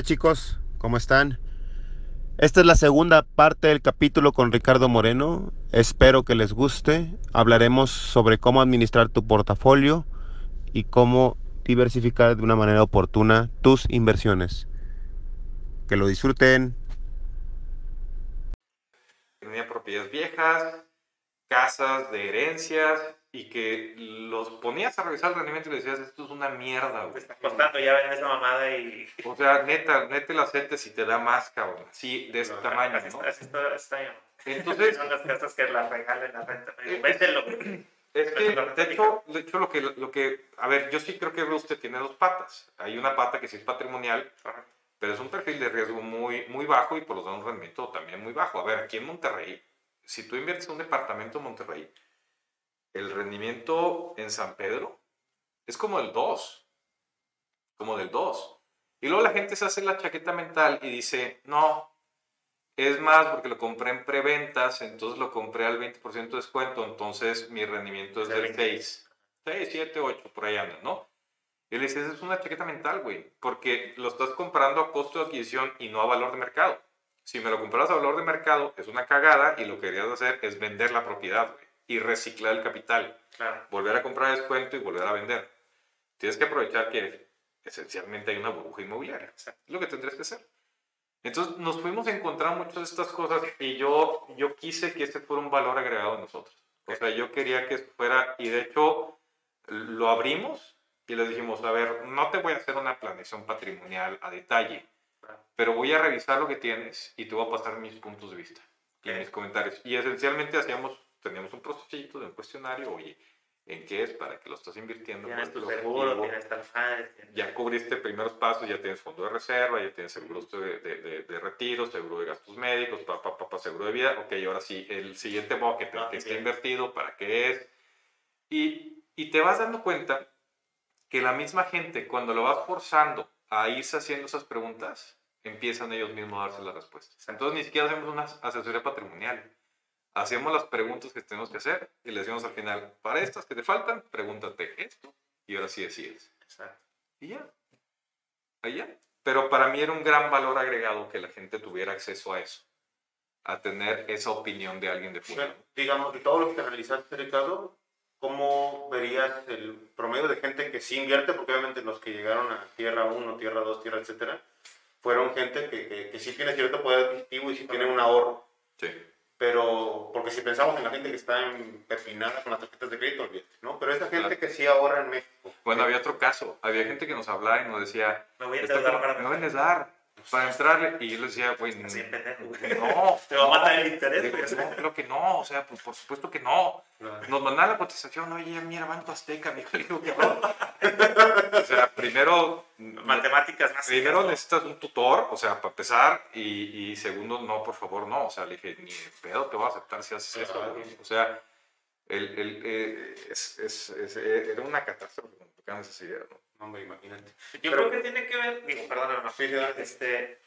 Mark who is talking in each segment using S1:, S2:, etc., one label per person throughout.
S1: Hola chicos, ¿cómo están? Esta es la segunda parte del capítulo con Ricardo Moreno. Espero que les guste. Hablaremos sobre cómo administrar tu portafolio y cómo diversificar de una manera oportuna tus inversiones. Que lo disfruten.
S2: Tenía propiedades viejas, casas de herencias y que los ponías a revisar el rendimiento y le decías, esto es una mierda, güey.
S3: Te está costando ya ven esa mamada y...
S2: O sea, neta, neta la aceptes y te da más, cabrón. Sí, de este tamaño,
S3: así,
S2: ¿no?
S3: Así está, está
S2: Entonces-
S3: Son las casas que las regalen la renta.
S2: Eh,
S3: Véndelo.
S2: Es que, de hecho, de hecho lo, que, lo que, a ver, yo sí creo que usted tiene dos patas. Hay una pata que sí es patrimonial, pero es un perfil de riesgo muy, muy bajo y por lo tanto un rendimiento también muy bajo. A ver, aquí en Monterrey, si tú inviertes en un departamento en Monterrey, el rendimiento en San Pedro es como el 2, como del 2. Y luego la gente se hace la chaqueta mental y dice, no, es más porque lo compré en preventas, entonces lo compré al 20% de descuento, entonces mi rendimiento es
S3: Es el
S2: del 6. 6, 7, 8, por ahí anda, ¿no? Y le dices, es una chaqueta mental, güey, porque lo estás comprando a costo de adquisición y no a valor de mercado. Si me lo compras a valor de mercado, es una cagada y lo que querías hacer es vender la propiedad, güey, y reciclar el capital.
S3: Claro.
S2: Volver a comprar a descuento y volver a vender. Tienes que aprovechar que esencialmente hay una burbuja inmobiliaria. Es lo que tendrías que hacer. Entonces nos fuimos a encontrar muchas de estas cosas y yo, yo quise que este fuera un valor agregado de nosotros. O sea, yo quería que fuera, y de hecho lo abrimos y les dijimos, a ver, no te voy a hacer una planeación patrimonial a detalle, pero voy a revisar lo que tienes y te voy a pasar mis puntos de vista y mis comentarios. Y esencialmente hacíamos, teníamos un procesito de un cuestionario, oye, ¿en qué es? ¿Para que lo estás invirtiendo?
S3: Tienes
S2: ¿Cuál
S3: tu seguro, tienes tal
S2: ya cubriste primeros pasos, ya tienes fondo de reserva, ya tienes seguros de, de, de- de retiro, seguro de gastos médicos, papá, papá, seguro de vida. Ok, ahora sí, el siguiente bucket,
S3: Ah,
S2: que está invertido, ¿para qué es? Y, y te vas dando cuenta que la misma gente, cuando lo vas forzando a irse haciendo esas preguntas, empiezan ellos mismos a darse las respuestas. Entonces ni siquiera hacemos una asesoría patrimonial. Hacemos las preguntas que tenemos que hacer y le decimos al final, para estas que te faltan, pregúntate esto y ahora sí decides.
S3: Exacto.
S2: Y ya. Ahí ya. Pero para mí era un gran valor agregado que la gente tuviera acceso a eso. A tener esa opinión de alguien de fuera.
S4: Bueno, digamos, de todo lo que analizaste, Ricardo, ¿cómo verías el promedio de gente que sí invierte? Porque obviamente los que llegaron a Tierra 1, Tierra 2, Tierra, etcétera, fueron gente que, que, que sí tiene cierto poder adquisitivo y sí tiene un ahorro.
S2: Sí.
S4: Pero, porque si pensamos en la gente que está empepinada con las tarjetas de crédito, olvídate, ¿no? Pero esa gente
S2: Claro.
S4: que sí ahorra en México.
S2: Bueno, había otro caso. Había gente que nos hablaba y nos decía,
S3: Me voy a
S2: "Está
S3: endeudar
S2: me voy a endeudar para entrarle. Y yo le decía, güey, no.
S3: Te va a
S2: no".
S3: matar el interés,
S2: Digo,
S3: güey.
S2: no, creo que no. O sea, pues, por supuesto que no. Nos mandaban la cotización, oye, mira, Banco Azteca, que no. O sea, primero,
S3: Matemáticas más.
S2: primero necesitas un tutor, o sea, para empezar, y, y segundo, no, por favor, no. O sea, le dije, ni pedo te voy a aceptar si haces eso. O sea, el, el, eh, es, es, es- eh, era una catástrofe cuando tocaban esas ideas, ¿no?
S4: Hombre, imagínate.
S3: Yo
S4: Pero-
S3: creo que tiene que ver, digo, perdóname, no,
S4: Sí,
S3: este,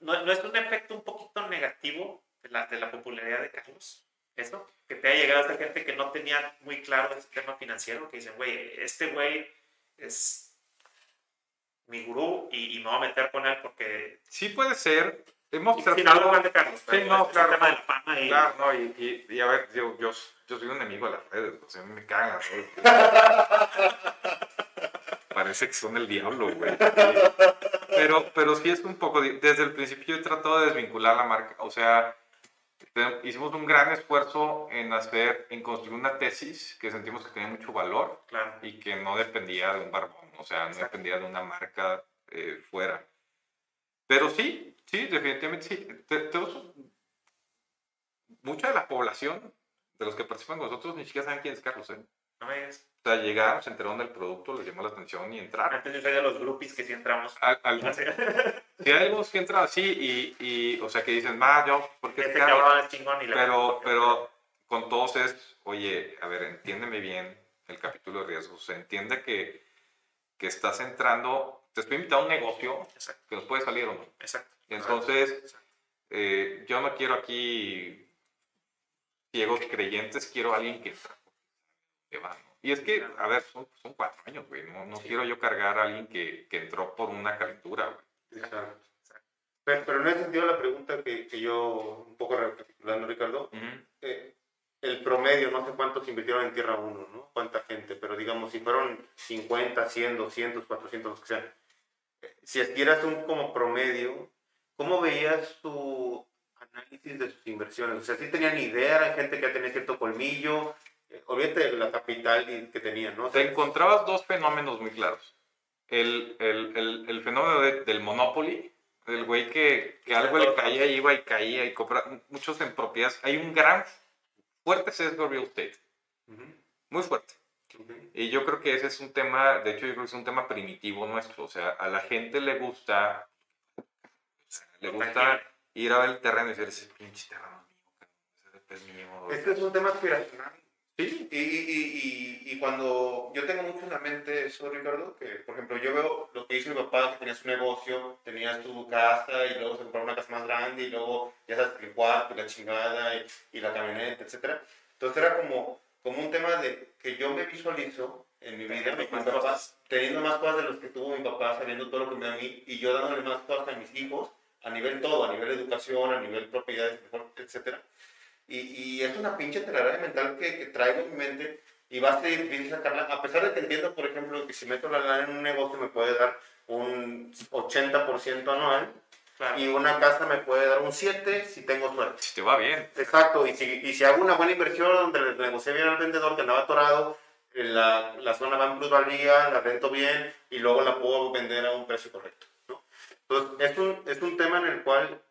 S3: no, no es un efecto un poquito negativo de la, de la popularidad de Carlos, eso, que te ha llegado esa gente que no tenía muy claro ese tema financiero, que dicen, güey, este güey es mi gurú y, y me voy a meter con él porque
S2: Sí puede ser. Hemos
S3: más de Carlos, pero
S2: no, claro,
S3: tema de la fama y
S2: Claro, no, y, y, y a ver, yo, yo, yo soy un enemigo de las redes, o sea, me cagan. ¿no? Parece que son el diablo, güey. Pero, pero sí es un poco, desde el principio he tratado de desvincular la marca, o sea, hicimos un gran esfuerzo en hacer, en construir una tesis que sentimos que tenía mucho valor
S3: claro,
S2: y que no dependía de un barbón, o sea, no
S3: Exacto.
S2: dependía de una marca eh, fuera. Pero sí, sí, definitivamente sí. Te- mucha de la población, de los que participan con nosotros, ni siquiera saben quién es Carlos. ¿eh?
S3: no me digas.
S2: O sea, llegaron, se enteraron del producto, les llamó la atención y entraron.
S3: Antes yo de los groupies que sí entramos.
S2: Al- al- sí, hay algunos que entran así y, y, o sea, que dicen, más yo, porque es
S3: Este es chingón y le
S2: Pero, pero con todos es, oye, a ver, entiéndeme bien el capítulo de riesgos. O sea, entiende que, que estás entrando, te estoy invitando a un negocio
S3: Exacto,
S2: que nos puede salir o no.
S3: exacto.
S2: Entonces, eh, yo no quiero aquí ciegos creyentes, quiero a alguien que, que va. Y es que, a ver, son, son cuatro años, güey. No, no quiero yo cargar a alguien que, que entró por una calentura, güey.
S4: Exacto. Pero, pero en ese sentido la pregunta que, que yo, un poco recapitulando, Ricardo, eh, el promedio, no sé cuántos invirtieron en Tierra 1, ¿no? Cuánta gente, pero digamos, si fueron 50, 100, 200, 400, los que sean. Si adquieras un como promedio, ¿cómo veías tu análisis de sus inversiones? O sea, si tenían idea, era gente que ya tenía cierto colmillo, eh, olvídate de la capital y- que tenían, ¿no? O sea,
S2: Te encontrabas dos fenómenos muy claros. El, el, el, el fenómeno de- del Monopoly, del güey que, que algo le caía, iba y caía y compraba. Muchos en propiedades. Hay un gran, fuerte sesgo real estate. Muy fuerte. Y yo creo que ese es un tema, de hecho yo creo que es un tema primitivo nuestro, o sea, a la gente le gusta, le gusta ir a ver el terreno y decir, ese pinche terreno mío, ese es mío.
S4: Este es un tema aspiracional.
S2: Sí,
S4: Y, y, y, y cuando yo tengo mucho en la mente eso, Ricardo, que por ejemplo yo veo lo que hizo mi papá, que tenía su negocio, tenía su casa y luego se compró una casa más grande y luego ya sabes, el cuarto y la chingada y, la camioneta, etcétera. Entonces era como, como un tema de que yo me visualizo en mi vida con mi
S3: más
S4: papá, teniendo más cosas de los que tuvo mi papá, sabiendo todo lo que me da a mí y yo dándole más cosas a mis hijos a nivel todo, a nivel educación, a nivel propiedades, etcétera. Y, y es una pinche telaraña mental que, que traigo en mi mente y va a ser difícil sacarla, a pesar de que entiendo, por ejemplo, que si meto la lana en un negocio me puede dar un 80% anual
S3: Claro.
S4: y una casa me puede dar un 7 si tengo suerte.
S2: si te va bien.
S4: Exacto, y si, y si hago una buena inversión donde le negocié bien al vendedor que andaba atorado, eh, la, la zona va en plusvalía, la rento bien y luego la puedo vender a un precio correcto. ¿no? Entonces, es un, es un tema en el cual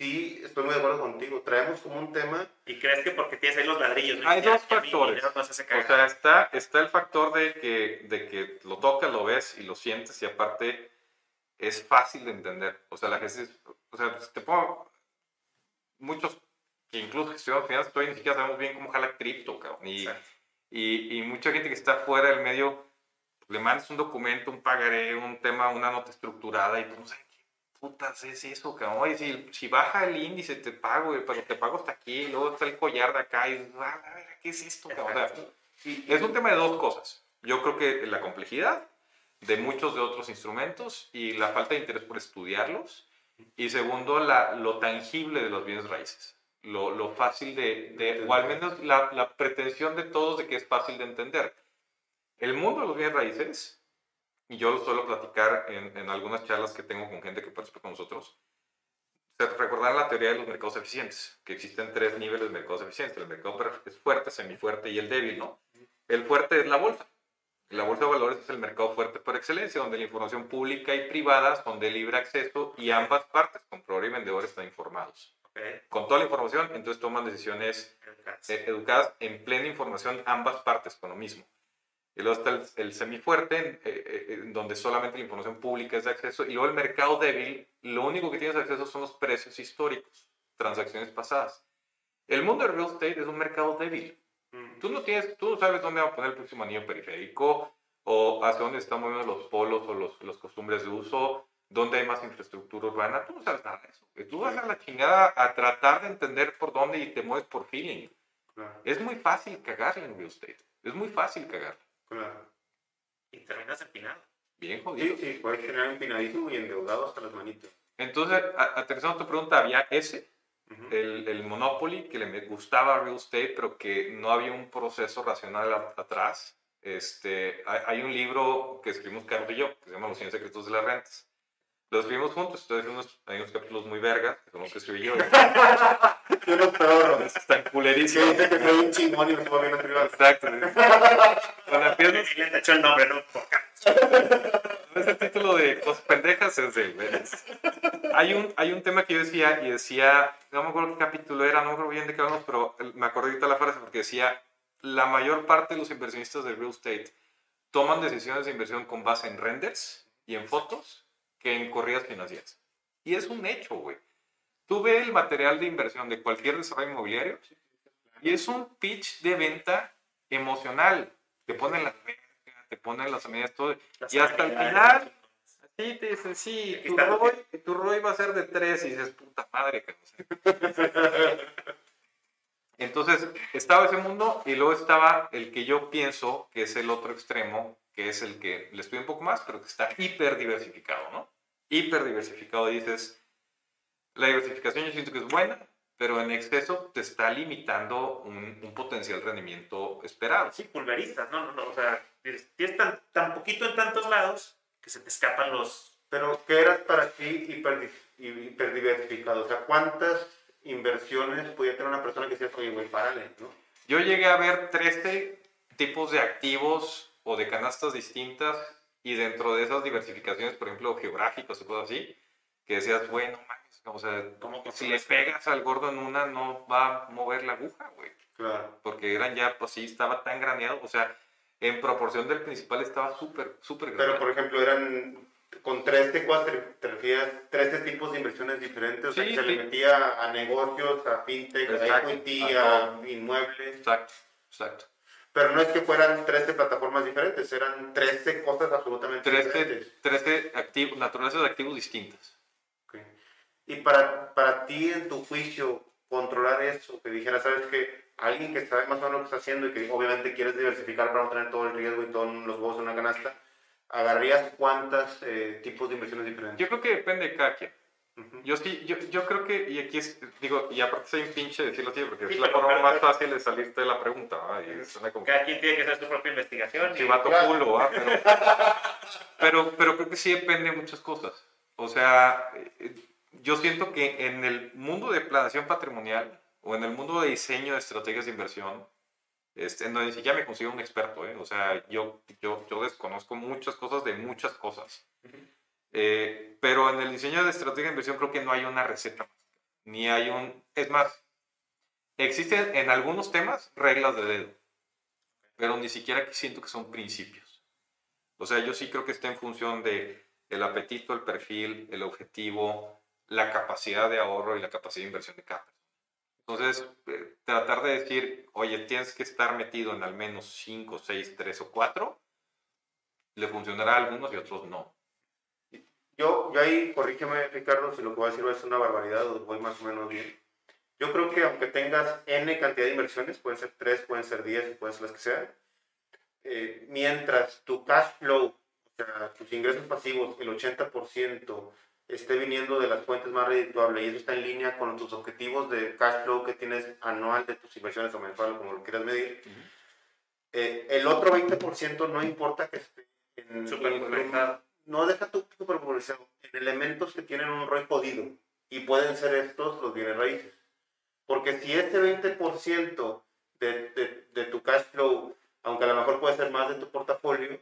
S4: sí estoy muy de acuerdo contigo. Traemos como un tema
S3: Y crees que porque tienes ahí los ladrillos. ¿no?
S2: Hay
S3: Ya-
S2: dos factores. O sea, está, está el factor de que, de que lo tocas, lo ves y lo sientes y aparte es fácil de entender. O sea, la gente, es- o sea, pues, te pongo muchos que incluso estudiamos finanzas todavía ni siquiera sabemos bien cómo jala cripto, cabrón. Y, y, y mucha gente que está fuera del medio, le mandas un documento, un pagaré, un tema, una nota estructurada y tú no sabes qué putas es eso, cabrón. Oye, si, si baja el índice te pago, pero te pago hasta aquí, y luego está el collar de acá y ah, a ver, ¿qué es esto, cabrón? O sea, y es un tema de dos cosas. Yo creo que la complejidad de muchos de otros instrumentos y la falta de interés por estudiarlos. Y segundo, la, lo tangible de los bienes raíces. Lo, lo fácil de, de- o al menos la, la pretensión de todos de que es fácil de entender. El mundo de los bienes raíces, y yo lo suelo platicar en, en algunas charlas que tengo con gente que participa con nosotros, se recordarán la teoría de los mercados eficientes, que existen tres niveles de mercados eficientes. El mercado es fuerte, semifuerte y el débil, ¿no? El fuerte es la bolsa. La bolsa de valores es el mercado fuerte por excelencia, donde la información pública y privada son de libre acceso y ambas partes, comprador y vendedor, están informados.
S3: Ok.
S2: Con toda la información, entonces toman decisiones
S3: Educarse.
S2: eh, educadas en plena información ambas partes con lo mismo. Y luego está el, el semifuerte, eh, eh, donde solamente la información pública es de acceso. Y luego el mercado débil, lo único que tienes acceso son los precios históricos, transacciones pasadas. El mundo del real estate es un mercado débil. Tú no tienes, tú sabes dónde va a poner el próximo anillo periférico, o hacia dónde están moviendo los polos o los, los costumbres de uso, dónde hay más infraestructura urbana. Tú no sabes nada de eso. Tú vas a la chingada a tratar de entender por dónde y te mueves por feeling. Es muy fácil cagarle en real estate. Es muy fácil cagar.
S4: Claro.
S3: Y terminas empinado.
S2: Bien jodido.
S4: Sí, sí, puedes tener empinadísimo y endeudado hasta las manitas.
S2: Entonces, a- aterrizando tu pregunta, había ese,
S4: Ujú.
S2: el, el Monopoly, que le gustaba real estate, pero que no había un proceso racional a- atrás. Este, hay, hay un libro que escribimos Carlos y yo, que se llama Los 100 secretos de las rentas. Lo escribimos juntos, entonces hay unos, hay unos capítulos muy vergas, los que escribí yo.
S4: Yo no peor.
S2: Están culerísimos.
S4: dice que soy un chingón y me estuvo viendo privado.
S2: Exacto. Cuando empiezas,
S3: Y le echó el nombre, ¿no? Por acá.
S2: ese título de cosas pendejas es de. Hay un, hay un tema que yo decía y decía, no me acuerdo qué capítulo era, no me acuerdo bien de qué hablamos, pero me acordé ahorita la frase porque decía, la mayor parte de los inversionistas de real estate toman decisiones de inversión con base en renders y en fotos que en corridas financieras. Y es un hecho, güey. Tú ves el material de inversión de cualquier desarrollo inmobiliario y es un pitch de venta emocional. Te ponen la verga, te ponen las medidas, todo.
S3: Las
S2: Y hasta el final, Sí, te dicen, sí, tu ROI, tu ROI va a ser de 3 y dices, puta madre. cabrón. Entonces, estaba ese mundo y luego estaba el que yo pienso que es el otro extremo, que es el que le estudio un poco más, pero que está hiper diversificado, ¿no? Hiper diversificado. Dices, la diversificación yo siento que es buena, pero en exceso te está limitando un, un potencial rendimiento esperado.
S3: Sí, pulveristas, no, no, no, o sea, tienes tan, tan poquito en tantos lados que se te escapan los...
S4: Pero, ¿qué era para ti hiper, hiperdiversificado? O sea, ¿cuántas inversiones podía tener una persona que decía, oye, güey, párale, ¿no?
S2: Yo llegué a ver 13 tipos de activos o de canastas distintas y dentro de esas diversificaciones, por ejemplo, geográficos y cosas así, que decías, bueno, mames, o sea,
S3: ¿Cómo que
S2: si le pegas al gordo en una, no va a mover la aguja, güey.
S4: Claro.
S2: Porque eran ya, pues sí, estaba tan graneado, o sea, en proporción del principal estaba súper, súper
S4: Pero, por ejemplo, eran con 13, cuatro, te refieres, 13 tipos de inversiones diferentes, o sea, se
S2: sí.
S4: le metía a negocios, a fintech,
S2: Exacto,
S4: a equity,
S2: a
S4: a inmuebles.
S2: Exacto, exacto.
S4: Pero no es que fueran 13 plataformas diferentes, eran 13 cosas absolutamente
S2: 13,
S4: diferentes.
S2: 13 activos, naturalezas de activos distintas.
S4: Ok. Y para, para ti, en tu juicio, controlar eso, que dijera, sabes que alguien que sabe más o menos lo que está haciendo y que obviamente quieres diversificar para no tener todo el riesgo y todos los huevos en una canasta, ¿agarrarías cuántos tipos de inversiones diferentes?
S2: Yo creo que depende de cada quien.
S4: Ujú.
S2: Yo sí, yo, yo creo que, y aquí es, digo, y aparte soy un pinche de decirlo así, porque
S3: Sí,
S2: es la forma
S3: pero-
S2: más fácil de salirte de la pregunta, ¿va? Y suena como
S3: Cada quien tiene que hacer su propia investigación. y-
S2: chivato
S4: Claro.
S2: culo, ¿va? Pero, pero, pero creo que sí depende de muchas cosas. O sea, eh, yo siento que en el mundo de planeación patrimonial o en el mundo de diseño de estrategias de inversión, este, en donde ni siquiera me considero un experto, ¿eh? O sea, yo, yo, yo desconozco muchas cosas de muchas cosas. Eh, pero en el diseño de estrategia de inversión creo que no hay una receta. Ni hay un... Es más, existen en algunos temas reglas de dedo. Pero ni siquiera siento que son principios. O sea, yo sí creo que está en función de el apetito, el perfil, el objetivo, la capacidad de ahorro y la capacidad de inversión de cada. Entonces, eh, tratar de decir, oye, tienes que estar metido en al menos 5, 6, 3 o 4, le funcionará a algunos y a otros no.
S4: Yo, yo ahí, corrígeme Ricardo, si lo que voy a decir es una barbaridad o voy más o menos bien. Yo creo que aunque tengas N cantidad de inversiones, pueden ser 3, pueden ser 10, pueden ser las que sean, eh, mientras tu cash flow, o sea, tus ingresos pasivos, el 80% esté viniendo de las fuentes más redituables y eso está en línea con tus objetivos de cash flow que tienes anual de tus inversiones o mensual, como lo quieras medir, eh, el otro 20% no importa que esté en,
S3: Súper
S4: en-. No deja tu superpolarizado en elementos que tienen un ROI jodido y pueden ser estos los bienes raíces. Porque si este 20% de, de, de tu cash flow, aunque a lo mejor puede ser más de tu portafolio,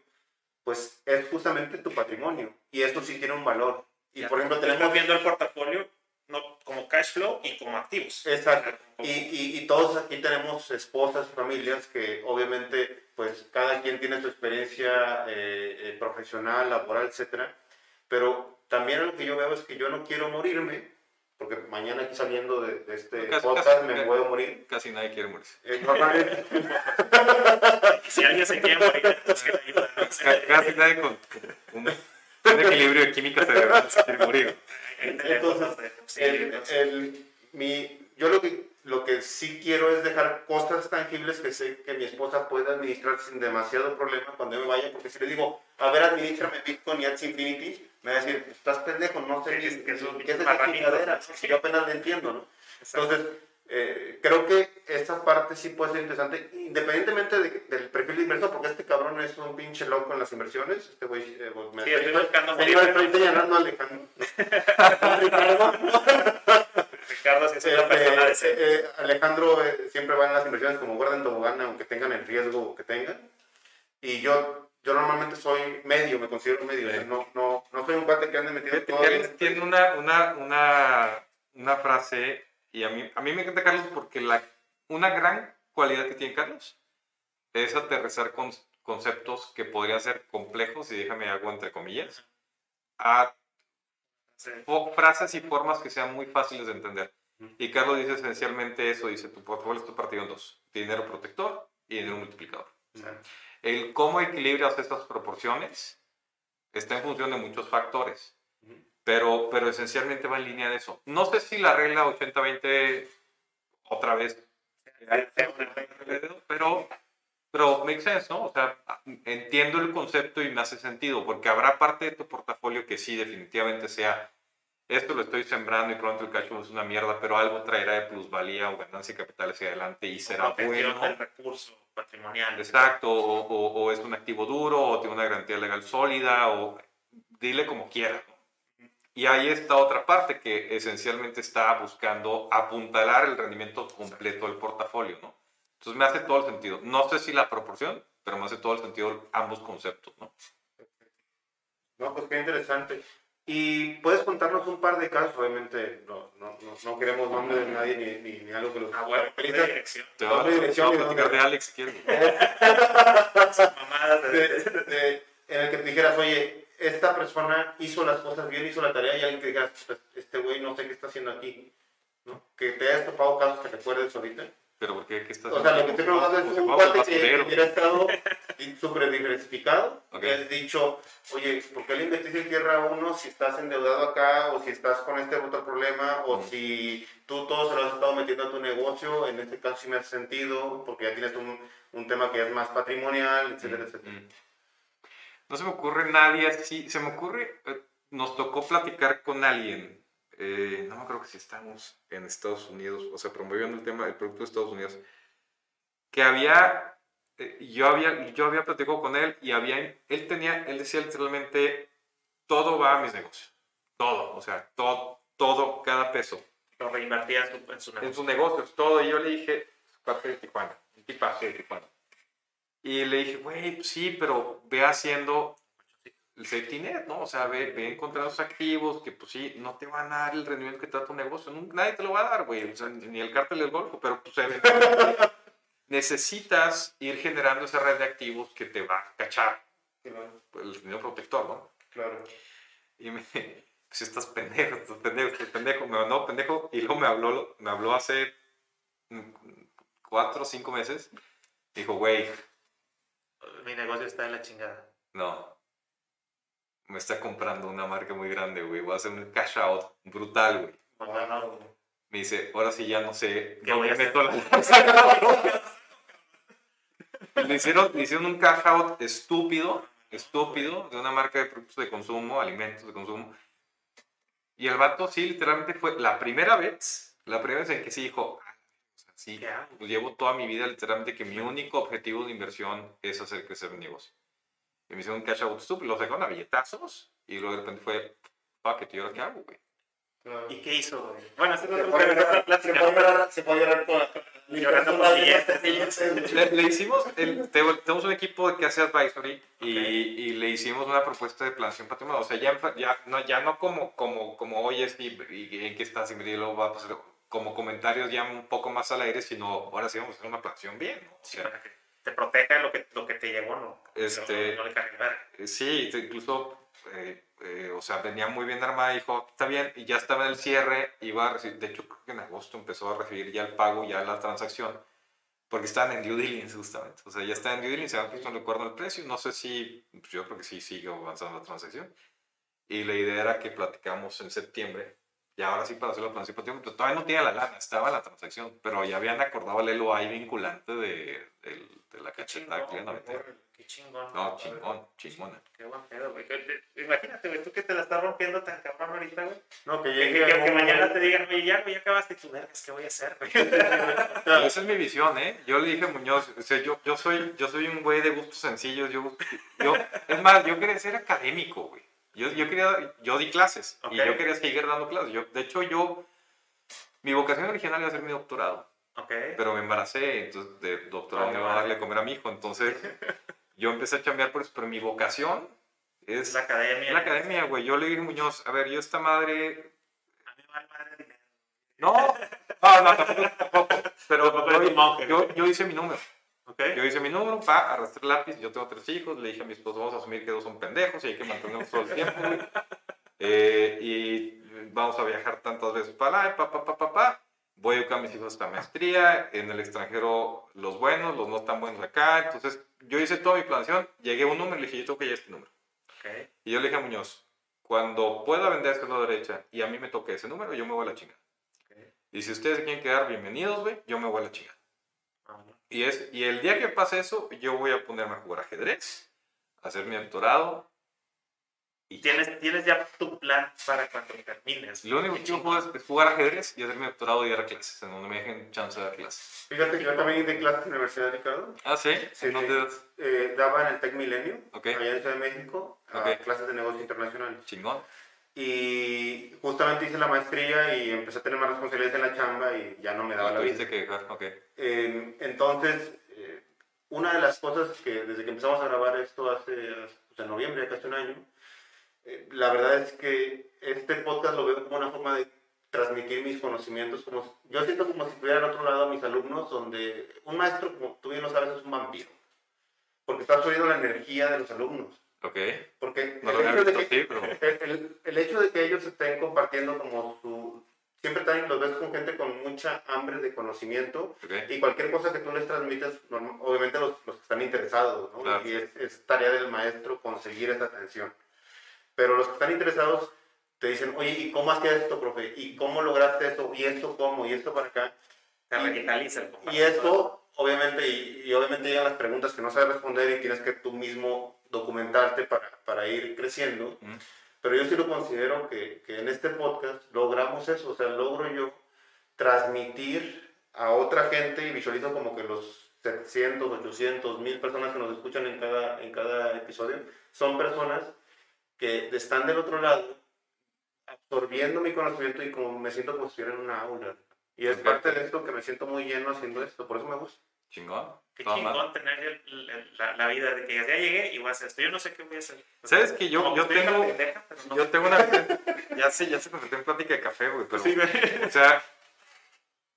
S4: pues es justamente tu patrimonio y esto sí tiene un valor. Y
S3: Ya.
S4: por ejemplo tenemos...
S3: viendo el portafolio no, como cash flow y como activos.
S4: Exacto. Y, y, y todos aquí tenemos esposas familias que obviamente pues cada quien tiene su experiencia eh, eh, profesional, laboral, etcétera. Pero también lo que yo veo es que yo no quiero morirme, porque mañana aquí saliendo de, de este
S2: Casi-
S4: podcast
S2: casi-
S4: me puedo morir.
S2: Casi nadie quiere morirse.
S4: Eh, normalmente,
S3: si alguien se quiere morir, entonces
S2: Casi nadie con, un, un equilibrio de química cerebral se quiere morir.
S3: De
S4: el, el- mi, yo lo que, lo que sí quiero es dejar cosas tangibles que sé que mi esposa puede administrar sin demasiado problema cuando yo me vaya, porque si le digo, a ver, administrame Bitcoin y Axie Infinity, me va a decir, estás pendejo, no sé
S3: Sí,
S4: ni-
S3: es que
S4: qué es esa yo apenas le entiendo, ¿no? Entonces, eh, creo que esta parte sí puede ser interesante, independientemente de- del perfil de inversor, porque este cabrón es un pinche loco en las inversiones. Este güey, eh, pues, me
S3: Sí, estoy buscando
S4: estoy, estoy Alejandro. Ricardo.
S3: Es una
S4: Este,
S3: persona
S4: eh, Alejandro eh, siempre va en las inversiones como guarda en tobogán, aunque tengan el riesgo que tengan. Y yo, yo normalmente soy medio, me considero medio.
S2: Sí.
S4: no, no, no soy un cuate que ande metido todo bien.
S2: tiene una, una, una, una frase, y a mí, a mí me encanta Carlos porque la, una gran cualidad que tiene Carlos es aterrizar con, conceptos que podrían ser complejos, y déjame hago entre comillas, a
S3: Sí.
S2: frases y formas que sean muy fáciles de entender. Y Carlos dice esencialmente eso, dice, tu portafolio está partido en dos, dinero protector y dinero multiplicador. El cómo equilibras estas proporciones está en función de muchos factores, pero, pero esencialmente va en línea de eso. No sé si la regla 80-20 otra vez Pero, pero makes sense, ¿no? O sea, entiendo el concepto y me hace sentido, porque habrá parte de tu portafolio que sí definitivamente sea, esto lo estoy sembrando y pronto el cash flow es una mierda, pero algo traerá de plusvalía o ganancia de capital hacia adelante y será bueno.
S3: del recurso patrimonial.
S2: Exacto, o, o, o, es un activo duro, o tiene una garantía legal sólida, o dile como quieras. Y hay esta otra parte que esencialmente está buscando apuntalar el rendimiento completo del portafolio, ¿no? Entonces me hace todo el sentido. No sé si la proporción, pero me hace todo el sentido ambos conceptos, ¿no?
S4: No, pues qué interesante. Y puedes contarnos un par de casos, obviamente no, no, no, queremos nombre de nadie ni, ni, algo que los...
S3: Ah, bueno, dirección.
S2: Te voy a platicar de Alex si quieres.
S4: en el que te dijeras, oye, esta persona hizo las cosas bien, hizo la tarea y alguien que diga, pues, este güey no sé qué está haciendo aquí, ¿no? Que te hayas topado casos que te acuerdes ahorita.
S2: ¿Pero por qué? ¿Qué estás
S4: O sea, lo que te preguntas es un cuate que hubiera estado súper diversificado, que has dicho, oye, ¿por qué le invertiste en tierra a uno si estás endeudado acá o si estás con este otro problema o mm. si tú todo se lo has estado metiendo a tu negocio? En este caso sí me hace sentido porque ya tienes un, un tema que es más patrimonial, etcétera, mm, etcétera. Mm.
S2: No se me ocurre nadie así. Se me ocurre, eh, nos tocó platicar con alguien. Eh, no me acuerdo que si estamos en Estados Unidos, o sea, promoviendo el tema del producto de Estados Unidos, que había, eh, yo había, yo había platicado con él y había, él tenía, él decía literalmente, todo va a mis negocios, todo, o sea, todo, todo, cada peso.
S3: Lo reinvertía en su, en su
S2: negocio. En sus negocios, todo, y yo le dije, parte de Tijuana, un tipaje de Tijuana. Y le dije, güey, pues sí, pero ve haciendo el safety net, ¿no? O sea, ve, ve encontrando esos activos que, pues sí, no te van a dar el rendimiento que te da tu negocio. nadie te lo va a dar, güey. O sea, ni el cártel del Golfo, pero pues necesitas ir generando esa red de activos que te va a cachar el dinero protector, ¿no?
S4: Claro.
S2: Y me, pues estás pendejo, estás pendejo, estás pendejo. Me mandó pendejo y luego me habló, me habló hace cuatro o cinco meses. Dijo, güey,
S3: mi negocio está en la chingada.
S2: No. Me está comprando una marca muy grande, güey. Voy a hacer un cash out brutal, güey. Me dice, ahora sí ya no sé.
S3: ¿Qué voy a hacer?
S2: le, hicieron, le hicieron un cash out estúpido, estúpido, de una marca de productos de consumo, alimentos de consumo. Y el vato sí, literalmente fue la primera vez, la primera vez en que sí dijo, Sí, pues llevo toda mi vida literalmente que mi único objetivo de inversión es hacer crecer mi negocio. Y me hicieron un cash out stupid, lo sacaron a billetazos y luego de repente fue, fuck it, ¿y ahora qué hago, güey?
S3: ¿Y qué hizo,
S4: güey? Bueno, se puede llorar, se puede llorar con
S3: llorando por billetes.
S2: Le, le hicimos, el, tenemos un equipo que hace advisory y, y, le hicimos una propuesta de planación patrimonial. O sea, ya, ya, no, ya no como, como, como oye, y, en qué estás y luego va a pasar como comentarios ya un poco más al aire, sino ahora sí vamos a hacer una planación bien. O
S3: sea, para que te proteja lo que, lo que te llegó, ¿no?
S2: Este,
S3: no, le
S2: Sí, incluso, eh, eh, o sea, venía muy bien armada, dijo, está bien, y ya estaba en el cierre, iba a recibir, de hecho creo que en agosto empezó a recibir ya el pago, ya la transacción, porque estaban en due diligence justamente, o sea, ya está en due diligence, puesto en acuerdo el precio, no sé si, pues yo creo que sí sigue avanzando la transacción, y la idea era que platicamos en septiembre y ahora sí para hacer la planificación, pero pues, todavía no tenía la lana, estaba la transacción, pero ya habían acordado el LOI vinculante de, de, de la cachetada
S3: que iban a Qué chingón.
S2: No, chingón, chingona.
S3: Qué buen pedo, güey. Imagínate, güey, tú que te la estás rompiendo tan cabrón ahorita, güey.
S4: No, que
S3: llegue. Que, que, mañana te digan, oye, ya, güey, ya acabaste tu vergas, ¿qué voy a hacer, güey?
S2: Esa es mi visión, ¿eh? Yo le dije a Muñoz, o sea, yo, yo, soy, yo soy un güey de gustos sencillos. Yo, yo, es más, yo quería ser académico, güey. Yo, yo, quería, yo di clases y yo quería seguir dando clases. Yo, de hecho, yo, mi vocación original iba a ser mi doctorado.
S3: Okay.
S2: Pero me embaracé, entonces de doctorado me iba a darle a comer a mi hijo. Entonces, yo empecé a chambear por eso, pero mi vocación es
S3: la academia.
S2: La academia, güey. Yo le dije a Muñoz, a ver, yo esta madre...
S3: A mí me vale madre dinero.
S2: No, no, no, tampoco. tampoco. Pero yo, yo, yo hice mi número. Yo hice mi número, pa, arrastré el lápiz, yo tengo tres hijos, le dije a mi esposo, vamos a asumir que dos son pendejos y hay que mantenerlos todo el tiempo, eh, y vamos a viajar tantas veces para allá, pa, pa, pa, pa, pa. Voy a educar a mis hijos hasta maestría, en el extranjero los buenos, los no tan buenos acá. Entonces, yo hice toda mi planación, llegué a un número y le dije, yo tengo que llegar a este número. Y yo le dije a Muñoz, cuando pueda vender a la derecha y a mí me toque ese número, yo me voy a la chinga. Y si ustedes quieren quedar bienvenidos, güey, yo me voy a la chinga. Y, es, y el día que pase eso, yo voy a ponerme a jugar ajedrez, a hacer mi doctorado.
S3: Y tienes, tienes ya tu plan para cuando termines.
S2: Lo único que quiero jugar es jugar ajedrez y hacer mi doctorado y dar clases, en donde me dejen chance de dar clases.
S4: Fíjate que yo también di clases en la Universidad de Ricardo.
S2: Ah, ¿sí?
S4: Sí,
S2: ¿En dónde das?
S4: Eh, daba en el Tec Milenio,
S2: Ok.
S4: allá en Ciudad de México, a clases de negocios internacionales.
S2: Chingón.
S4: Y justamente hice la maestría y empecé a tener más responsabilidades en la chamba y ya no me daba
S2: Lo
S4: la vida.
S2: que dejar, ok.
S4: Eh, entonces, eh, una de las cosas que desde que empezamos a grabar esto hace, pues, en noviembre, casi un año, eh, la verdad es que este podcast lo veo como una forma de transmitir mis conocimientos. Como, yo siento como si estuviera al otro lado a mis alumnos, donde un maestro, como tú bien lo sabes, es un vampiro. Porque está absorbiendo la energía de los alumnos.
S2: Ok.
S4: Porque
S2: No
S4: el, hecho de que,
S2: así, pero...
S4: el, el- el hecho de que ellos estén compartiendo como su... Siempre están, los ves con gente con mucha hambre de conocimiento
S2: Ok.
S4: y cualquier cosa que tú les transmitas, obviamente los, los que están interesados, ¿no?
S2: Claro.
S4: Y es, es tarea del maestro conseguir esa atención. Pero los que están interesados te dicen, oye, ¿y cómo hacías esto, profe? ¿Y cómo lograste esto? ¿Y esto cómo? ¿Y esto para acá?
S3: Te revitaliza el
S4: Y esto, obviamente, y, y obviamente llegan las preguntas que no sabes responder y tienes que tú mismo documentarte para, para ir creciendo.
S2: Mm.
S4: Pero yo sí lo considero que, que en este podcast logramos eso, o sea, logro yo transmitir a otra gente y visualizo como que los 700, 800, 1000 personas que nos escuchan en cada, en cada episodio son personas que están del otro lado absorbiendo mi conocimiento y como me siento como si estuviera en una aula. Y es parte de esto que me siento muy lleno haciendo esto, por eso me gusta.
S2: Chingón.
S3: Qué chingón tener el- el- la, la vida de que ya llegué y voy a hacer esto. Yo no sé qué voy a hacer.
S2: ¿Sabes que yo- yo tengo-
S3: pendeja, pero no
S2: Yo tengo una... Ya sé, ya se convirtió en plática de café, güey, pero...
S3: Sí, güey.
S2: O sea,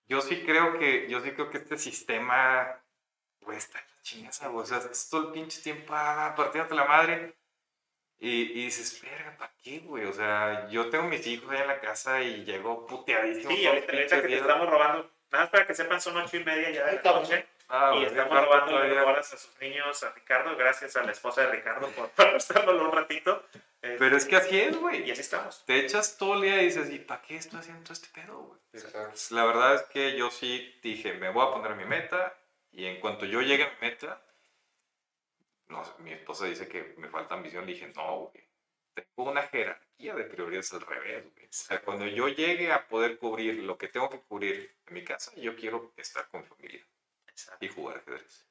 S2: yo sí creo que, yo sí creo que este sistema, güey, está en la chingada, güey. O sea, estás todo el pinche tiempo ah, partiéndote la madre. Y, y dices, verga, ¿para qué, güey? O sea, yo tengo mis hijos ahí en la casa y llego puteadísimo.
S3: Sí, ahorita, que te estamos robando, nada más para que sepan, son ocho y media ya de la noche.
S2: Ah,
S3: y estamos robando horas a sus niños, a Ricardo, gracias a la esposa de Ricardo por prestándolo un ratito. Eh,
S2: Pero es que así es, güey.
S3: y así estamos.
S2: Te echas todo el día y dices, ¿y para qué estoy haciendo todo este pedo, güey? Pues, La verdad es que yo sí dije, me voy a poner mi meta y en cuanto yo llegue a mi meta, no, mi esposa dice que me falta ambición, le dije, no, güey, tengo una jerarquía de prioridades al revés, güey. O sea, cuando yo llegue a poder cubrir lo que tengo que cubrir en mi casa, yo quiero estar con mi familia
S3: Exacto.
S2: y jugar ajedrez.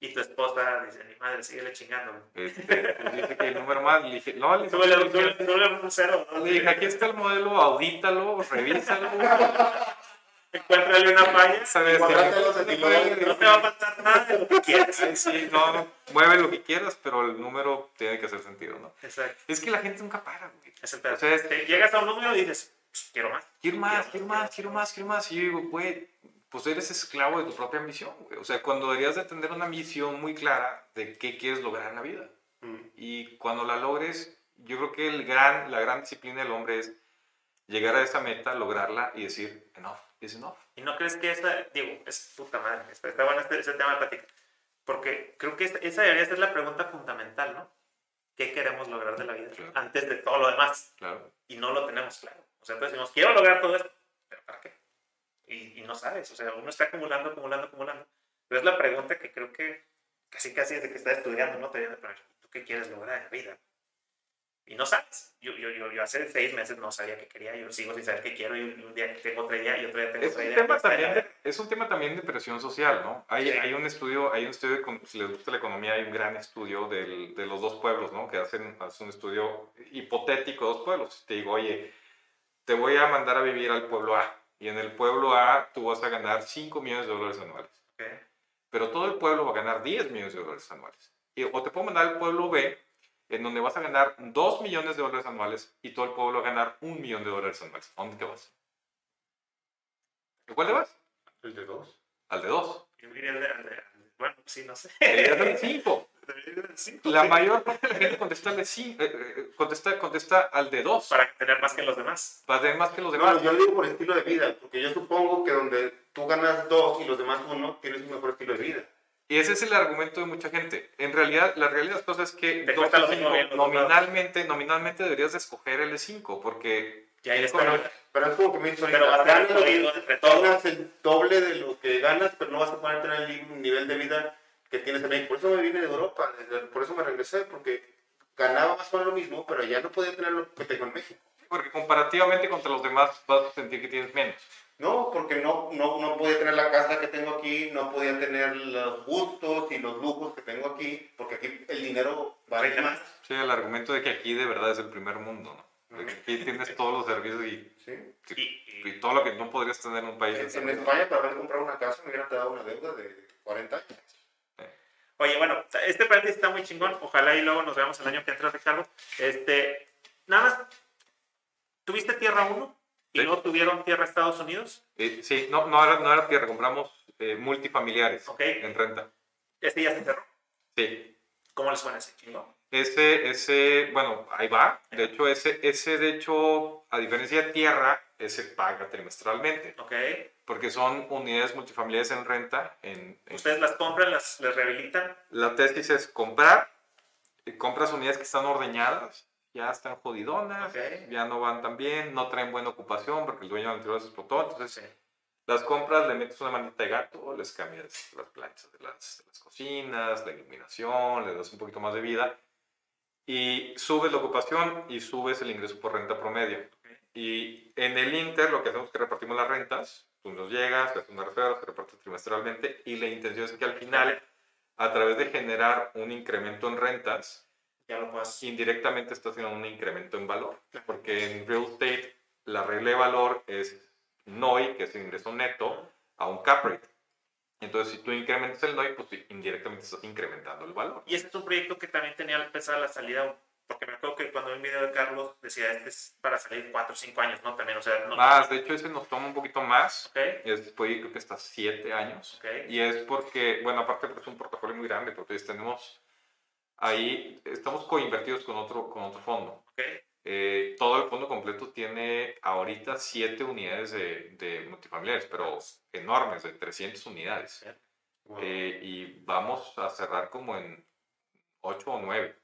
S3: Y tu esposa dice, mi madre, síguele chingando. güey".
S2: Este, pues, dice que el número más, le dije, no, le dije,
S3: Súbele, súbele, súbele un cero. ¿no?
S2: le dije, aquí está el modelo, audítalo, revísalo.
S3: Encuéntrale una falla.
S2: ¿Sabes?
S4: Santiago.
S3: No te va a faltar nada de lo que quieras.
S2: Ay, sí, no, no, mueve lo que quieras, pero el número tiene que hacer sentido, ¿no?
S3: Exacto.
S2: Es que la gente nunca para, güey.
S3: Es el pedo.
S2: O sea, es-
S3: Te llegas a un número y dices, "Pues, quiero más.
S2: Quiero más, quiero más, quiero más, quiero más. Y yo digo, güey, pues eres esclavo de tu propia ambición, güey. O sea, cuando deberías de tener una misión muy clara de qué quieres lograr en la vida.
S4: Mm.
S2: Y cuando la logres, yo creo que el gran, la gran disciplina del hombre es llegar a esa meta, lograrla y decir, enough, is enough.
S3: ¿Y no crees que esa, digo, es puta madre, está, está bueno este, ese tema de plática? Porque creo que esta- esa debería ser la pregunta fundamental, ¿no? ¿Qué queremos lograr de la vida
S2: Claro.
S3: antes de todo lo demás?
S2: Claro.
S3: Y no lo tenemos claro. O sea, entonces decimos, quiero lograr todo esto, pero ¿para qué? Y, y no sabes, o sea, uno está acumulando, acumulando, acumulando. Pero es la pregunta que creo que casi, casi desde que estás estudiando, ¿no? Te viene a preguntar, ¿tú qué quieres lograr en la vida? Y no sabes. Yo, yo, yo, yo hace seis meses no sabía qué quería, yo sigo sin saber qué quiero y un día tengo otra idea y otro día tengo
S2: Es
S3: otra idea.
S2: tema también de, es un tema también de presión social, ¿no? Hay,
S3: Sí.
S2: hay un estudio, hay un estudio, de si les gusta la economía, hay un gran estudio del- de los dos pueblos, ¿no? Que hacen, hacen un estudio hipotético de dos pueblos. Te digo, oye, te voy a mandar a vivir al pueblo A. Y en el pueblo A tú vas a ganar 5 millones de dólares anuales. Pero todo el pueblo va a ganar 10 millones de dólares anuales. Y- o te puedo mandar al pueblo B, en donde vas a ganar 2 millones de dólares anuales y todo el pueblo va a ganar 1 millón de dólares anuales. ¿A dónde te vas? ¿A cuál te vas?
S4: El de dos.
S2: Al de 2.
S3: Yo diría el de- el de- bueno, sí, no sé.
S2: Deberías del 5.
S3: Cinco,
S2: La
S3: sí.
S2: mayor parte de la gente contesta al de 5. contesta, contesta al de 2.
S3: Para tener más que los demás.
S2: Para tener más que los demás.
S4: No, yo lo digo por estilo de vida, porque yo supongo que donde tú ganas dos y los demás uno, tienes un mejor estilo de vida.
S2: Y ese es el argumento de mucha gente. En realidad, la realidad de las cosas es que dos cinco,
S3: bien dos
S2: nominalmente, nominalmente deberías de escoger el de 5 porque
S3: Y ahí les
S4: Pero,
S3: pero,
S4: es como que me dices
S3: pero va a
S4: ahorita,
S3: estar
S4: ganas,
S3: todos.
S4: ganas el doble de lo que ganas, pero no vas a poder tener el nivel de vida que tienes en México. Por eso me vine de Europa, por eso me regresé, porque ganaba más o menos lo mismo, pero ya no podía tener lo que tengo en México.
S2: Porque comparativamente contra los demás vas a sentir que tienes menos.
S4: No, porque no, no, no podía tener la casa que tengo aquí, no podía tener los gustos y los lujos que tengo aquí, porque aquí el dinero vale
S3: Reina
S4: más.
S2: Sí, el argumento de que aquí de verdad es el primer mundo, ¿no? De que aquí tienes todos los servicios y,
S4: ¿sí?
S2: y-
S3: Y- y-
S2: todo lo que no podrías tener en un país.
S4: En, en España, para haber comprado una casa, me hubieran dado una deuda de 40 años.
S3: Oye, bueno, este paréntesis está muy chingón. Ojalá y luego nos veamos el año que entra, Ricardo. Este, nada más, ¿tuviste Tierra 1? ¿Y
S2: Sí.
S3: luego tuvieron Tierra Estados Unidos?
S2: Eh, sí, no, no, era, no era tierra, compramos eh, multifamiliares
S3: Ok.
S2: en renta.
S3: Este ya se cerró.
S2: Sí.
S3: ¿Cómo les suena ese chingón?
S2: Ese, ese, bueno, ahí va. De hecho, ese, ese, de hecho, a diferencia de tierra, ese paga trimestralmente.
S3: Ok.
S2: Porque son unidades multifamiliares en renta. En, en-
S3: Ustedes las compran, las, las rehabilitan.
S2: La tesis es comprar, compras unidades que están ordeñadas, ya están jodidonas,
S3: Ok.
S2: ya no van tan bien, no traen buena ocupación porque el dueño anterior se explotó. Entonces, las compras, le metes una manita de gato, les cambias las planchas de las, de las cocinas, la iluminación, le das un poquito más de vida y subes la ocupación y subes el ingreso por renta promedio. Y en el Inter lo que hacemos es que repartimos las rentas, tú nos llegas, haces una reserva, se reparte trimestralmente y la intención es que al final, a través de generar un incremento en rentas,
S3: Ya lo puedes.
S2: indirectamente estás haciendo un incremento en valor. Porque en real estate la regla de valor es NOI, que es el ingreso neto, a un cap rate. Entonces, si tú incrementas el NOI, pues indirectamente estás incrementando el valor.
S3: Y este es un proyecto que también tenía pensada la salida, porque me acuerdo que cuando vi un video de Carlos decía, este es para salir 4 o 5 años, ¿no? También, o sea, no.
S2: Más, de hecho, ese nos toma un poquito más.
S3: Ok,
S2: Es, ir, creo que hasta 7 años.
S3: ok.
S2: Y es porque, bueno, aparte porque es un portafolio muy grande, porque tenemos ahí, estamos coinvertidos con otro, con otro fondo.
S3: ok.
S2: Eh, todo el fondo completo tiene ahorita 7 unidades de, de multifamiliares, pero enormes, de 300 unidades. Eh, y vamos a cerrar como en 8 o 9.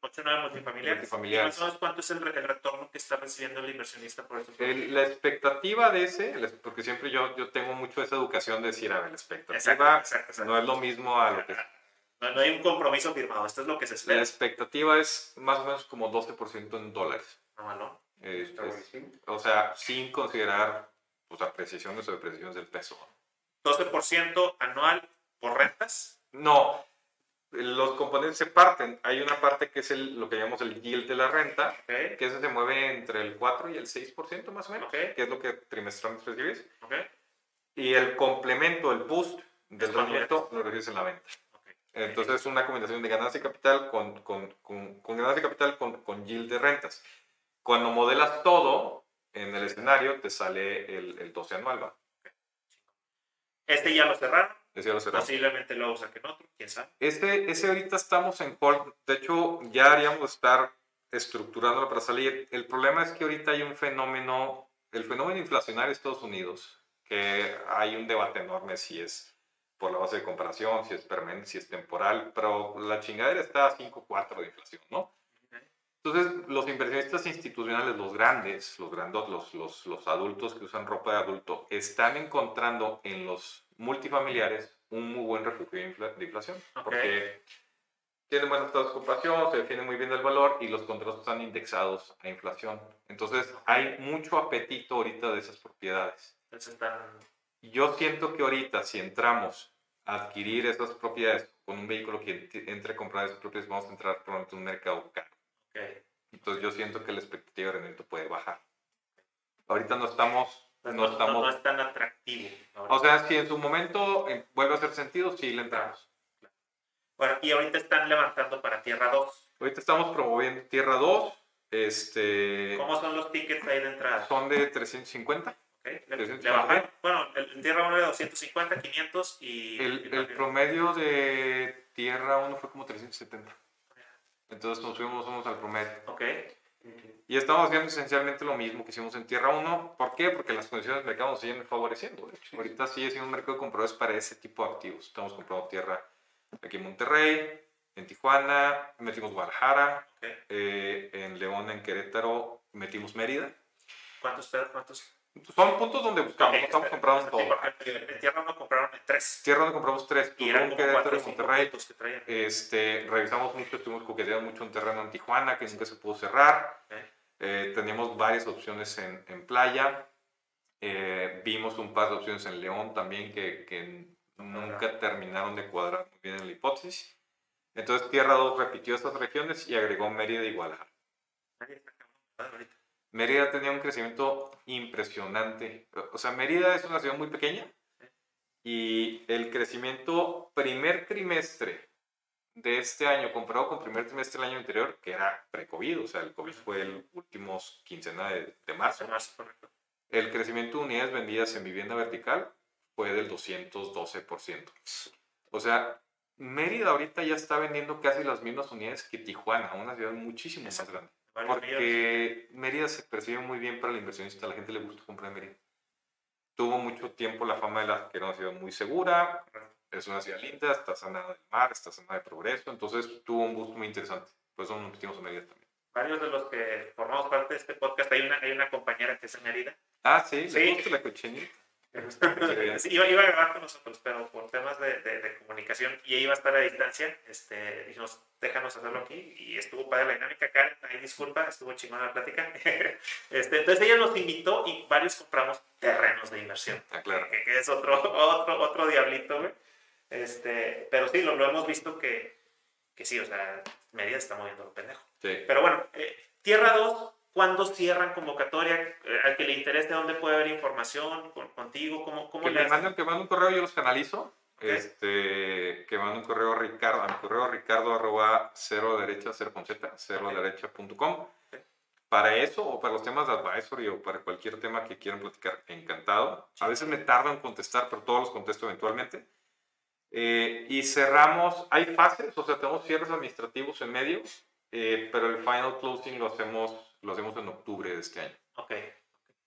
S3: 8 o 9 multifamiliares.
S2: Multifamiliares.
S3: ¿Y más o menos cuánto es el, el retorno que está recibiendo el inversionista por eso?
S2: La expectativa de ese, porque siempre yo, yo tengo mucho esa educación de decir, a ver, la expectativa
S3: Exacto, exacto, exacto.
S2: no es lo mismo a lo que...
S3: No, no hay un compromiso firmado, esto es lo que se
S2: La
S3: espera.
S2: expectativa es más o menos como 12% en dólares.
S3: No, no.
S2: Es-
S4: Está
S2: es- o sea, sin considerar pues, apreciaciones o depreciaciones del peso.
S3: 12% anual por rentas.
S2: No, los componentes se parten. Hay una parte que es el, lo que llamamos el yield de la renta,
S3: Ok,
S2: que ese se mueve entre el 4 y el 6% más o menos,
S3: Ok.
S2: que es lo que trimestralmente recibes.
S3: ok,
S2: Y el complemento, el boost del rendimiento, lo recibes en la venta. Entonces es una combinación de ganancia y capital con, con, con, con ganancia y capital con, con yield de rentas. Cuando modelas todo en el escenario, te sale el, el 12 anual, ¿va?
S3: Este ya lo cerraron, Posiblemente lo saquen otro, quién sabe.
S2: Ese, ese ahorita estamos en hold. De hecho, ya haríamos estar estructurándolo para salir. El problema es que ahorita hay un fenómeno, el fenómeno inflacionario de Estados Unidos, que hay un debate enorme si es por la base de comparación, si es permanente, si es temporal, pero la chingadera está a 5.4 de inflación, ¿no? Entonces, los inversionistas institucionales, los grandes, los grandos, los, los, los adultos que usan ropa de adulto, están encontrando en los multifamiliares un muy buen refugio de, infla- de inflación. Porque tienen buenas tasas de ocupación, se defiende muy bien el valor y los contratos están indexados a inflación. Entonces, hay mucho apetito ahorita de esas propiedades.
S3: Entonces están.
S2: Yo siento que ahorita, si entramos a adquirir esas propiedades con un vehículo que ent- entre a comprar esas propiedades, vamos a entrar probablemente en un mercado caro. Entonces yo siento que la expectativa de rendimiento puede bajar. Ahorita no estamos, no
S3: no,
S2: estamos,
S3: no- es tan atractivo. ahora.
S2: o sea, si en su momento eh, vuelve a hacer sentido, sí le entramos.
S3: Bueno, y ahorita están levantando para Tierra 2.
S2: Ahorita estamos promoviendo Tierra 2, este,
S3: ¿Cómo son los tickets ahí de entrada?
S2: son de 350.
S3: Ok, Le,
S2: 350.
S3: le. Bueno, el, Tierra 1 era 250, 500 y.
S2: El,
S3: y
S2: el promedio de Tierra 1 fue como 370. Entonces nos fuimos unos al promedio.
S3: Ok,
S2: Y estamos haciendo esencialmente lo mismo que hicimos en Tierra 1. ¿Por qué? Porque las condiciones del mercado nos siguen favoreciendo. hecho. Ahorita sigue siendo un mercado de compradores para ese tipo de activos. Estamos comprando tierra aquí en Monterrey, en Tijuana, metimos Guadalajara,
S3: ok.
S2: eh, en León, en Querétaro, metimos Mérida.
S3: ¿Cuántos? ¿Cuántos?
S2: Son puntos donde buscamos, no estamos comprando
S3: Sí,
S2: todo.
S3: En tierra no compraron en tres.
S2: Tierra donde compramos tres, Tulum, Querétaro y Monterrey.
S3: que.
S2: Este, revisamos mucho, estuvimos coqueteando mucho un terreno en Tijuana que nunca se pudo cerrar. Eh, teníamos varias opciones en, en playa. Eh, vimos un par de opciones en León también que, que nunca terminaron de cuadrar muy bien en la hipótesis. Entonces Tierra 2 repitió estas regiones y agregó Mérida y Guadalajara. Mérida tenía un crecimiento impresionante. O sea, Mérida es una ciudad muy pequeña y el crecimiento primer trimestre de este año comparado con primer trimestre del año anterior, que era pre-COVID, o sea, el COVID fue el últimos quincena de, de marzo, el crecimiento de unidades vendidas en vivienda vertical fue del 212%. O sea, Mérida ahorita ya está vendiendo casi las mismas unidades que Tijuana, una ciudad muchísimo más
S3: Exacto.
S2: grande.
S3: Varios millones.
S2: Porque Mérida se percibe muy bien para el inversionista, a la gente le gusta comprar en Mérida. Tuvo mucho tiempo la fama de la que era una ciudad muy segura, es una ciudad linda, está sanada del mar, está sanada de progreso, entonces tuvo un gusto muy interesante. Por eso nos metimos en Mérida también.
S3: Varios de los que formamos parte de este podcast, hay una, hay una compañera que es en Mérida.
S2: Ah, sí,
S3: Sí.
S2: gusta la cochinita.
S3: Sí, iba, iba a grabar con nosotros, pero por temas de, de- de comunicación y ella iba a estar a distancia, este, dijimos, déjanos hacerlo aquí y estuvo padre la dinámica. Karen, ahí disculpa, estuvo chingona la plática. Este, entonces ella nos invitó y varios compramos terrenos de inversión,
S2: Ah, claro.
S3: que, que es otro, otro, otro diablito, güey. Este, pero sí, lo, lo hemos visto que, que sí, o sea, Mérida está moviendo lo pendejo.
S2: Sí.
S3: Pero bueno, eh, Tierra 2, ¿cuándo cierran convocatoria? Eh, al que le interese, ¿dónde puede haber información? Con- ¿Contigo? ¿Cómo, cómo
S2: Que
S3: le
S2: me
S3: hacen?
S2: manden, que manden un correo, yo los canalizo. Este, que manden un correo a Ricardo, a mi correo ricardo arroba cero derecha, cero con z, cero derecha.com. Para eso o para los temas de advisory o para cualquier tema que quieran platicar, encantado. A veces me tardo en contestar, pero todos los contesto eventualmente. Eh, y cerramos, hay fases, o sea, tenemos cierres administrativos en medio, eh, pero el final closing lo hacemos, lo hacemos en octubre de este año.
S3: Ok,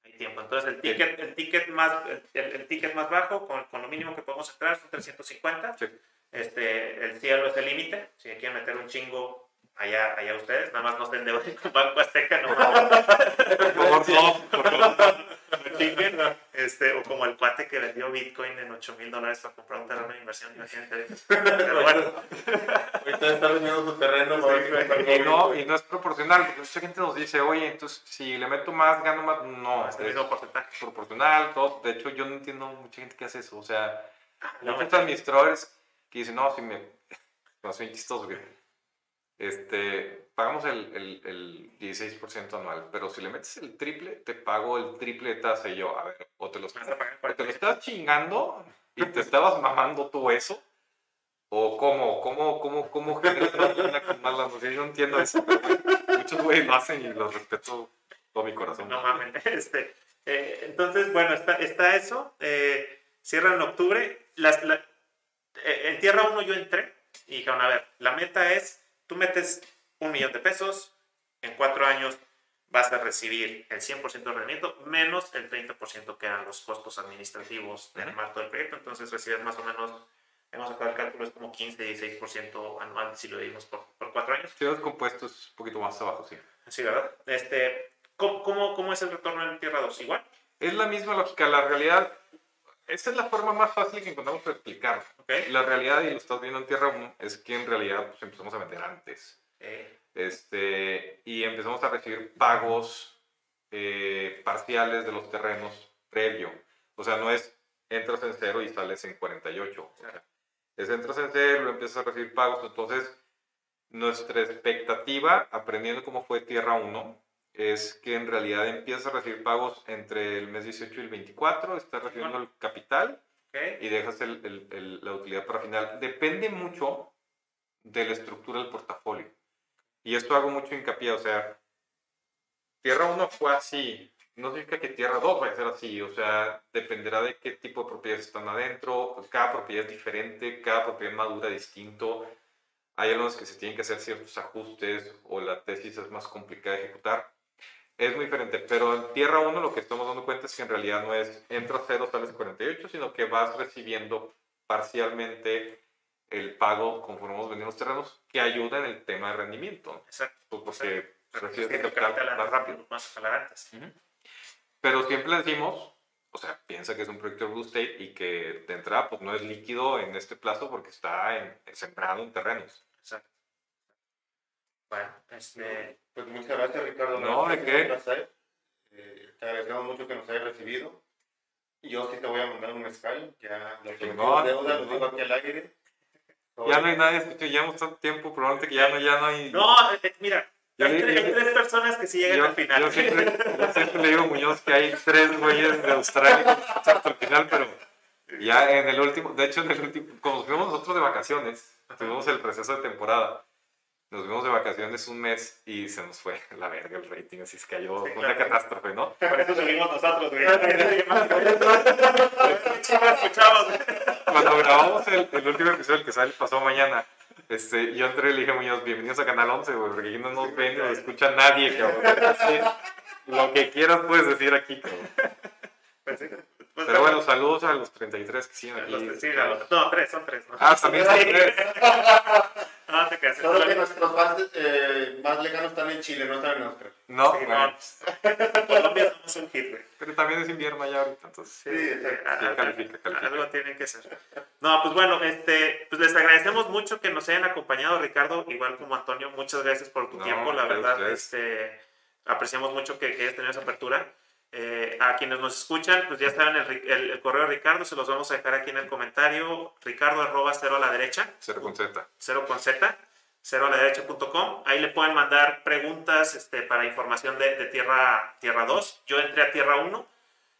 S3: hay tiempo. Entonces, el ticket, el ticket, más, el, el- ticket más bajo, con, con lo mínimo que podemos entrar, son 350.
S2: Sí.
S3: Este, el cielo es el límite. Si quieren meter un chingo, allá, allá ustedes. Nada más no se endeuden con Banco Azteca, no.
S2: Por favor, no, por favor.
S3: No chinguen. Este, o como el cuate que vendió Bitcoin en 8 mil dólares para comprar un terreno de inversión. Imagínate. Pero bueno,
S4: Ahorita está vendiendo su terreno.
S2: Y no, y no es proporcional, porque mucha gente nos dice, oye, entonces si le meto más, gano más. No,
S3: es
S2: es proporcional, todo. De hecho, yo no entiendo mucha gente que hace eso. O sea,
S3: No,
S2: muchos administradores que dicen, no, si me. No, soy chistoso, güey. Este, pagamos el, el, el 16% anual, pero si le metes el triple, te pago el triple de tasa. Y yo, a ver, o te lo,
S3: vas a pagar
S2: o te lo
S3: 40%.
S2: estás chingando y te estabas mamando tú eso. ¿O cómo? ¿Cómo, cómo, cómo generas lana con más yo no entiendo eso. pero muchos güeyes lo hacen y los respeto todo mi corazón.
S3: No mames. Este, eh, entonces, bueno, está, está eso. Eh, cierra en octubre. Las, la- eh, en Tierra 1 yo entré y dijeron, a ver, la meta es, tú metes un millón de pesos, en cuatro años vas a recibir el 100% de rendimiento menos el 30% que eran los costos administrativos del marco del proyecto. Entonces recibes más o menos, hemos sacado el cálculo, es como 15-16% anual si lo dividimos por, por cuatro años.
S2: Si los compuestos un poquito más abajo, sí.
S3: Sí, ¿verdad? Este, ¿cómo, cómo, cómo es el retorno en Tierra 2? ¿Igual?
S2: Es la misma lógica. La realidad, esta es la forma más fácil que encontramos de explicarlo.
S3: ¿Ok?
S2: La realidad, y lo estás viendo en Tierra 1, es que en realidad pues, empezamos a vender antes.
S3: Eh,
S2: Este, y empezamos a recibir pagos eh, parciales de los terrenos previo. O sea, no es entras en cero y sales en 48. O sea, es entras en cero, empiezas a recibir pagos. Entonces, nuestra expectativa, aprendiendo cómo fue Tierra 1, es que en realidad empiezas a recibir pagos entre el mes 18 y el 24, estás recibiendo el capital y dejas el- el- el- la utilidad para final. Depende mucho de la estructura del portafolio. Y esto hago mucho hincapié, o sea, Tierra 1 fue así, no significa que Tierra 2 vaya a ser así, o sea, dependerá de qué tipo de propiedades están adentro, cada propiedad es diferente, cada propiedad madura distinto, hay algunos que se tienen que hacer ciertos ajustes o la tesis es más complicada de ejecutar. Es muy diferente, pero en Tierra 1 lo que estamos dando cuenta es que en realidad no es entras 0, sales 48, sino que vas recibiendo parcialmente el pago conforme vamos vendiendo los terrenos, que ayuda en el tema de rendimiento,
S3: Exacto.
S2: pues porque recibes el capital
S3: capital
S2: más rápido.
S3: Más antes.
S2: Pero siempre decimos, o sea, piensa que es un proyecto de real estate y que de entrada pues no es líquido en este plazo porque está en, sembrado en terrenos.
S3: Exacto. Bueno, este...
S4: Pues muchas gracias, Ricardo.
S2: No, ¿de qué?
S4: Eh, te agradecemos mucho que nos hayas recibido. Yo sí te voy a mandar un mezcal. Ya lo que
S2: Chingón,
S4: deuda, lo digo aquí al aire.
S2: Ya no hay nadie, llevamos tanto tiempo, probablemente que ya no, ya no hay...
S3: No, eh, mira,
S2: Yo
S3: hay, tres,
S2: yo-
S3: tres personas que sí llegan
S2: Yo,
S3: al final.
S2: yo siempre, yo siempre le digo a Muñoz que hay tres güeyes de Australia hasta el final, pero ya en el último, de hecho en el último, como nos fuimos nosotros de vacaciones, tuvimos el proceso de temporada, nos fuimos de vacaciones un mes y se nos fue la verga el rating, así es que cayó
S3: Sí,
S2: fue una
S3: claro.
S2: catástrofe, ¿no?
S3: Por eso subimos nosotros, güey.
S2: Cuando grabamos el, el último episodio, el que sale pasó mañana, este, yo entré y le dije a Muñoz, bienvenidos a Canal 11, güey, porque aquí no nos ven ni nos escucha nadie, cabrón. Así, lo que quieras puedes decir aquí, cabrón.
S3: Pues sí. Pues
S2: Pero bueno, saludos a los 33 que siguen aquí.
S3: los- sí, los- no, tres, son tres. ¿no?
S2: Ah, también son tres.
S3: No, te creas.
S4: Solo que nuestros fans eh, más lejanos están en Chile, no están en Australia.
S2: No,
S3: Sí,
S2: bueno,
S3: no. Colombia somos un hit, güey.
S2: pero también es invierno allá ahorita, entonces.
S3: Sí, a-
S2: califica, califica.
S3: Algo tiene que ser. No, pues bueno, este, pues les agradecemos mucho que nos hayan acompañado, Ricardo, igual como Antonio, muchas gracias por tu
S2: No,
S3: tiempo, la verdad, este, apreciamos mucho que, que hayas tenido esa apertura. Eh, a quienes nos escuchan, pues ya saben el, el- el correo de Ricardo, se los vamos a dejar aquí en el comentario, ricardo arroba cero a la derecha,
S2: Cero con Z.
S3: cero con z, cero a la derecha.com. Ahí le pueden mandar preguntas este, para información de, de tierra, tierra 2. Yo entré a Tierra 1.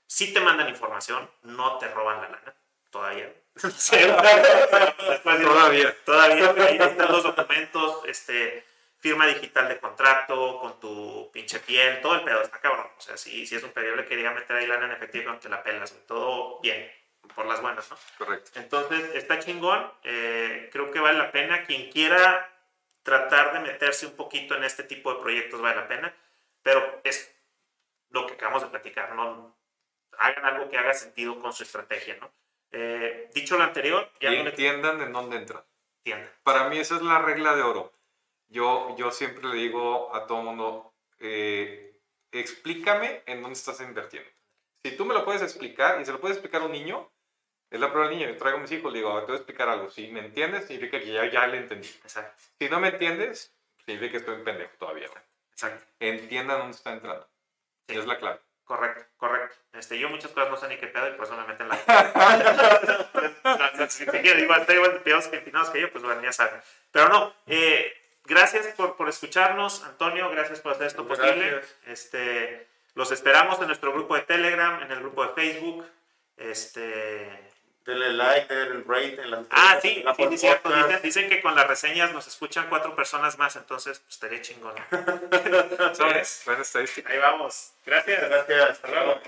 S3: Sí te mandan información, no te roban la lana. Todavía.
S2: Todavía.
S3: Todavía. Ahí están los documentos, este, firma digital de contrato, con tu pinche piel, todo el pedo. Está cabrón. O sea, si, si es un pedido, le quería meter ahí lana en efectivo, te la pelas. Todo bien, por las buenas, ¿no?
S2: Correcto.
S3: Entonces, está chingón. eh, creo que vale la pena. Quien quiera tratar de meterse un poquito en este tipo de proyectos vale la pena. Pero es lo que acabamos de platicar. ¿no? Hagan algo que haga sentido con su estrategia. ¿no? Eh, dicho lo anterior, ya
S2: Y
S3: no le
S2: entiendan en dónde entran.
S3: entiendan.
S2: Para mí esa es la regla de oro. Yo, yo siempre le digo a todo mundo, eh, explícame en dónde estás invirtiendo. Si tú me lo puedes explicar y se lo puede explicar a un niño, es la prueba del niño. Yo traigo a mis hijos, le digo, a ver, te voy a explicar algo. Si me entiendes, significa que ya, ya le entendí.
S3: Exacto.
S2: Si no me entiendes, significa que estoy en pendejo todavía. güey.
S3: Exacto.
S2: Entiendan dónde está entrando.
S3: Sí.
S2: Es la clave.
S3: Correcto, correcto. Este, yo muchas cosas no sé ni qué pedo y por eso me meten la... si te igual, igual de pedos que empinados que yo, pues bueno, ya saben. Pero no, eh, gracias por, por escucharnos, Antonio, gracias por hacer esto
S4: Gracias.
S3: posible. Este, los esperamos en nuestro grupo de Telegram, en el grupo de Facebook. Este...
S4: Denle like, denle rate en las
S3: Ah, sí,
S4: la
S3: sí, sí, cierto. Dicen, dicen que con las reseñas nos escuchan cuatro personas más, entonces pues, estaría chingón.
S2: ¿Sabes? Buena estadística.
S3: Ahí vamos. Gracias.
S4: Gracias.
S3: Hasta luego.